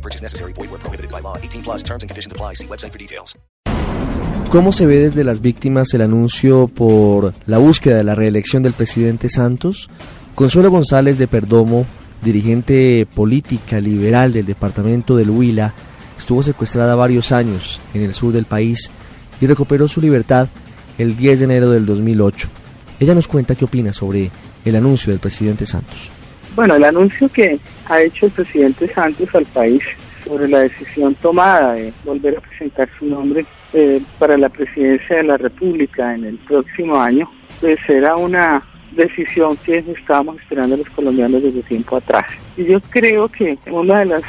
No purchase necessary. Void where prohibited by law. 18 plus terms and conditions apply. See website for details. ¿Cómo se ve desde las víctimas el anuncio por la búsqueda de la reelección del presidente Santos? Consuelo González de Perdomo, dirigente política liberal del departamento del Huila, estuvo secuestrada varios años en el sur del país y recuperó su libertad el 10 de enero del 2008. Ella nos cuenta qué opina sobre el anuncio del presidente Santos. Bueno, el anuncio que ha hecho el presidente Santos al país sobre la decisión tomada de volver a presentar su nombre eh, para la presidencia de la República en el próximo año, pues era una decisión que estábamos esperando los colombianos desde tiempo atrás. Y yo creo que uno de los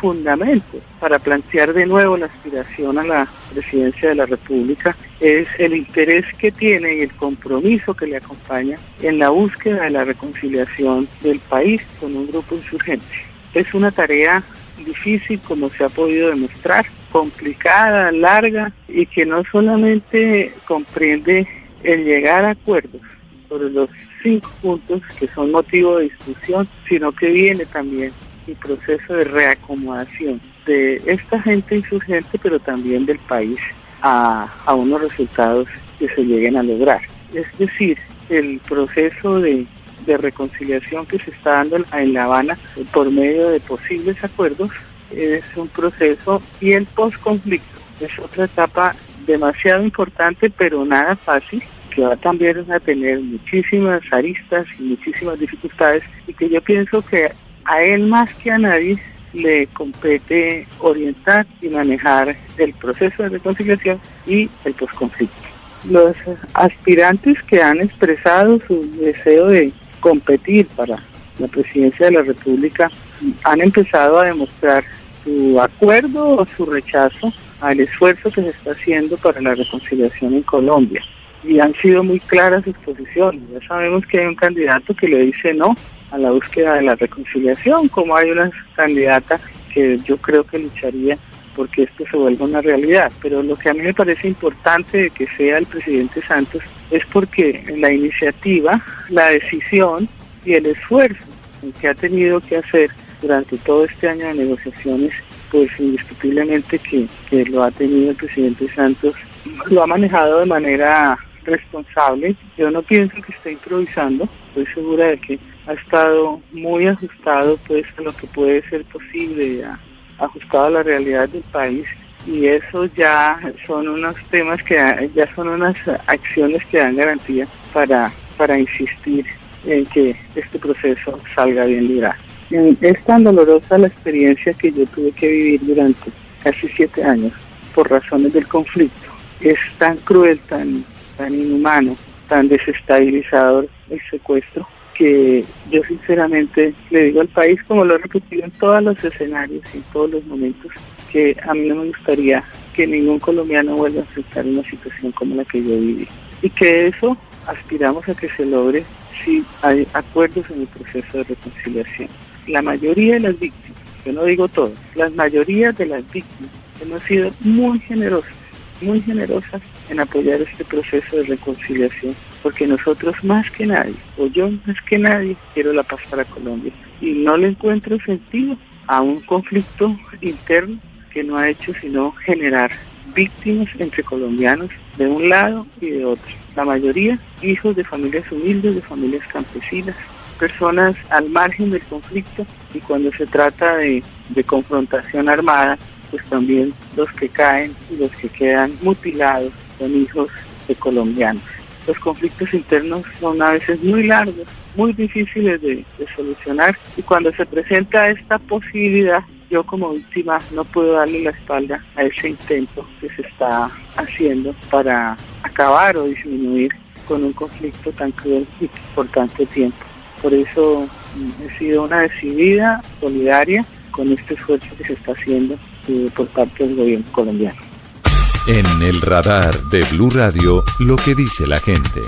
fundamentos para plantear de nuevo la aspiración a la presidencia de la República es el interés que tiene y el compromiso que le acompaña en la búsqueda de la reconciliación del país con un grupo insurgente. Es una tarea difícil, como se ha podido demostrar, complicada, larga y que no solamente comprende el llegar a acuerdos sobre los cinco puntos que son motivo de discusión, sino que viene también el proceso de reacomodación de esta gente insurgente, pero también del país a, a unos resultados que se lleguen a lograr. Es decir, el proceso de, de reconciliación que se está dando en La Habana por medio de posibles acuerdos es un proceso y el postconflicto es otra etapa demasiado importante, pero nada fácil, que va también a tener muchísimas aristas y muchísimas dificultades y que yo pienso que a él más que a nadie le compete orientar y manejar el proceso de reconciliación y el posconflicto. Los aspirantes que han expresado su deseo de competir para la presidencia de la República han empezado a demostrar su acuerdo o su rechazo al esfuerzo que se está haciendo para la reconciliación en Colombia. Y han sido muy claras sus posiciones. Ya sabemos que hay un candidato que le dice no a la búsqueda de la reconciliación, como hay una candidata que yo creo que lucharía porque esto se vuelva una realidad. Pero lo que a mí me parece importante de que sea el presidente Santos es porque la iniciativa, la decisión y el esfuerzo que ha tenido que hacer durante todo este año de negociaciones, pues indiscutiblemente que, que lo ha tenido el presidente Santos, lo ha manejado de manera responsable. Yo no pienso que esté improvisando, estoy segura de que ha estado muy ajustado pues a lo que puede ser posible, ajustado a la realidad del país y eso ya son unos temas que ya son unas acciones que dan garantía para, para insistir en que este proceso salga bien librado. Es tan dolorosa la experiencia que yo tuve que vivir durante casi siete años por razones del conflicto. Es tan cruel, tan, tan inhumano, tan desestabilizador el secuestro que yo sinceramente le digo al país, como lo he repetido en todos los escenarios y en todos los momentos, que a mí no me gustaría que ningún colombiano vuelva a enfrentar una situación como la que yo viví. Y que eso aspiramos a que se logre si hay acuerdos en el proceso de reconciliación. La mayoría de las víctimas, yo no digo todas, las mayorías de las víctimas hemos sido muy generosas, muy generosas en apoyar este proceso de reconciliación, porque nosotros más que nadie, o yo más que nadie, quiero la paz para Colombia. Y no le encuentro sentido a un conflicto interno que no ha hecho sino generar víctimas entre colombianos de un lado y de otro. La mayoría hijos de familias humildes, de familias campesinas, personas al margen del conflicto y cuando se trata de, de confrontación armada, pues también los que caen y los que quedan mutilados son hijos de colombianos. Los conflictos internos son a veces muy largos, muy difíciles de, de, solucionar y cuando se presenta esta posibilidad, yo como víctima no puedo darle la espalda a ese intento que se está haciendo para acabar o disminuir con un conflicto tan cruel y por tanto tiempo. Por eso mm, he sido una decidida, solidaria con este esfuerzo que se está haciendo eh, por parte del gobierno colombiano. En el radar de Blue Radio, lo que dice la gente.